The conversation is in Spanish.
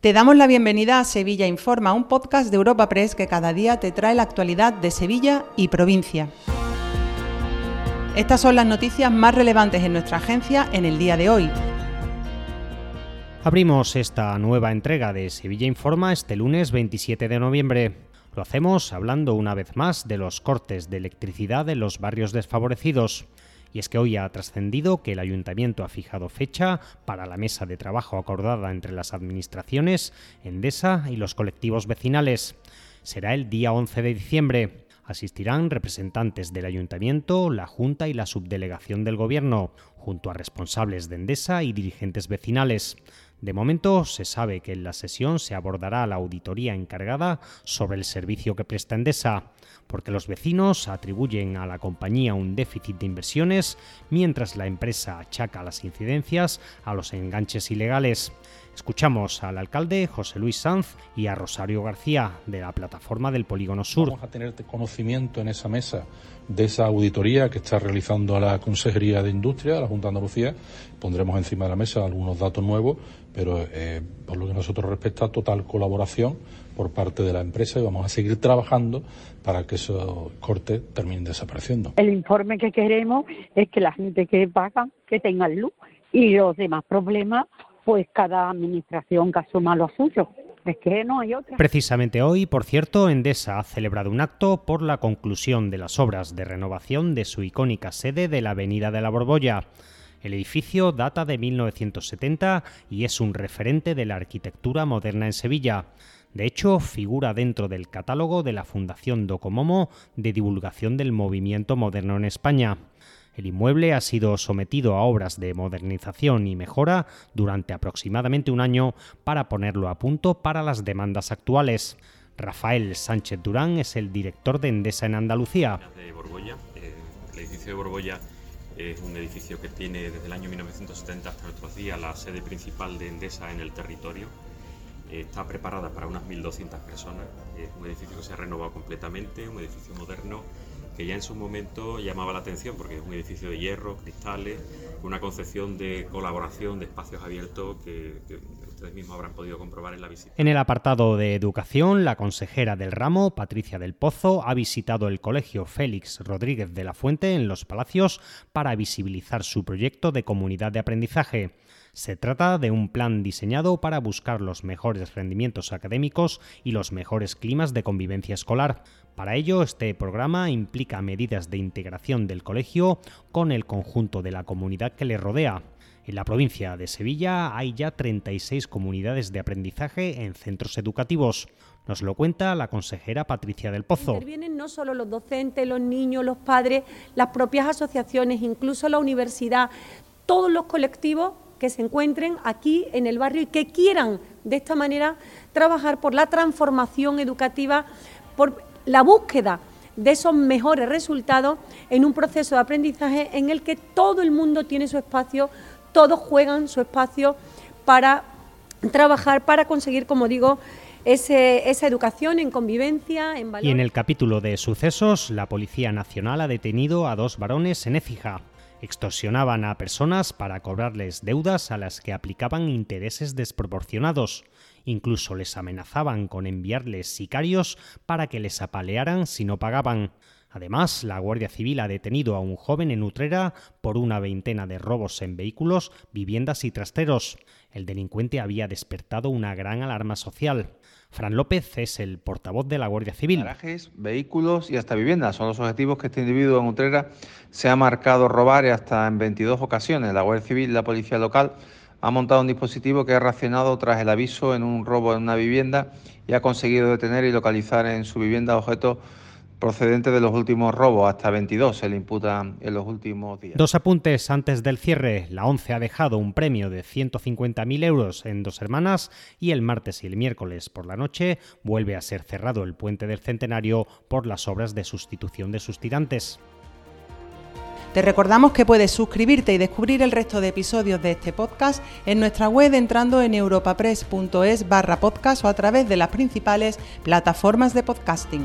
Te damos la bienvenida a Sevilla Informa, un podcast de Europa Press que cada día te trae la actualidad de Sevilla y provincia. Estas son las noticias más relevantes en nuestra agencia en el día de hoy. Abrimos esta nueva entrega de Sevilla Informa este lunes 27 de noviembre. Lo hacemos hablando una vez más de los cortes de electricidad en los barrios desfavorecidos. Y es que hoy ha trascendido que el ayuntamiento ha fijado fecha para la mesa de trabajo acordada entre las administraciones, Endesa y los colectivos vecinales. Será el día 11 de diciembre. Asistirán representantes del ayuntamiento, la Junta y la subdelegación del Gobierno, junto a responsables de Endesa y dirigentes vecinales. De momento se sabe que en la sesión se abordará la auditoría encargada sobre el servicio que presta Endesa, porque los vecinos atribuyen a la compañía un déficit de inversiones, mientras la empresa achaca las incidencias a los enganches ilegales. Escuchamos al alcalde José Luis Sanz y a Rosario García de la plataforma del Polígono Sur. Vamos a tener conocimiento en esa mesa de esa auditoría que está realizando la Consejería de Industria, la Junta de Andalucía. Pondremos encima de la mesa algunos datos nuevos, pero eh, por lo que nosotros respecta, total colaboración por parte de la empresa y vamos a seguir trabajando para que esos cortes terminen desapareciendo. El informe que queremos es que la gente que paga, que tenga luz y los demás problemas pues cada administración que asuma lo suyo. Es que no hay otra. Precisamente hoy, por cierto, Endesa ha celebrado un acto por la conclusión de las obras de renovación de su icónica sede de la Avenida de la Borbolla. El edificio data de 1970 y es un referente de la arquitectura moderna en Sevilla. De hecho, figura dentro del catálogo de la Fundación Docomomo de divulgación del movimiento moderno en España. El inmueble ha sido sometido a obras de modernización y mejora durante aproximadamente un año para ponerlo a punto para las demandas actuales. Rafael Sánchez Durán es el director de Endesa en Andalucía. Eh, el edificio de Borbolla es un edificio que tiene desde el año 1970 hasta nuestros días la sede principal de Endesa en el territorio. está preparada para unas 1.200 personas. Es un edificio que se ha renovado completamente, un edificio moderno que ya en su momento llamaba la atención porque es un edificio de hierro, cristales, una concepción de colaboración, de espacios abiertos que, ustedes mismos habrán podido comprobar en la visita. En el apartado de educación, la consejera del ramo, Patricia del Pozo, ha visitado el colegio Félix Rodríguez de la Fuente en Los Palacios para visibilizar su proyecto de comunidad de aprendizaje. Se trata de un plan diseñado para buscar los mejores rendimientos académicos y los mejores climas de convivencia escolar. Para ello, este programa implica medidas de integración del colegio con el conjunto de la comunidad que le rodea. En la provincia de Sevilla hay ya 36 comunidades de aprendizaje en centros educativos. Nos lo cuenta la consejera Patricia del Pozo. Intervienen no solo los docentes, los niños, los padres, las propias asociaciones, incluso la universidad, todos los colectivos que se encuentren aquí en el barrio y que quieran de esta manera trabajar por la transformación educativa, por la búsqueda de esos mejores resultados en un proceso de aprendizaje en el que todo el mundo tiene su espacio, todos juegan su espacio para trabajar, para conseguir, como digo, esa educación en convivencia, en valores. Y en el capítulo de sucesos, la Policía Nacional ha detenido a dos varones en Écija extorsionaban a personas para cobrarles deudas a las que aplicaban intereses desproporcionados. Incluso les amenazaban con enviarles sicarios para que les apalearan si no pagaban. Además, la Guardia Civil ha detenido a un joven en Utrera por una veintena de robos en vehículos, viviendas y trasteros. El delincuente había despertado una gran alarma social. Fran López es el portavoz de la Guardia Civil. Garajes, vehículos y hasta viviendas son los objetivos que este individuo en Utrera se ha marcado robar hasta en 22 ocasiones. La Guardia Civil y la Policía Local ha montado un dispositivo que ha reaccionado tras el aviso en un robo en una vivienda y ha conseguido detener y localizar en su vivienda objetos procedentes de los últimos robos, hasta 22 se le imputan en los últimos días. Dos apuntes antes del cierre. La ONCE ha dejado un premio de 150.000 euros en dos hermanas y el martes y el miércoles por la noche vuelve a ser cerrado el puente del centenario por las obras de sustitución de sus tirantes. Te recordamos que puedes suscribirte y descubrir el resto de episodios de este podcast en nuestra web entrando en europapress.es barra podcast o a través de las principales plataformas de podcasting.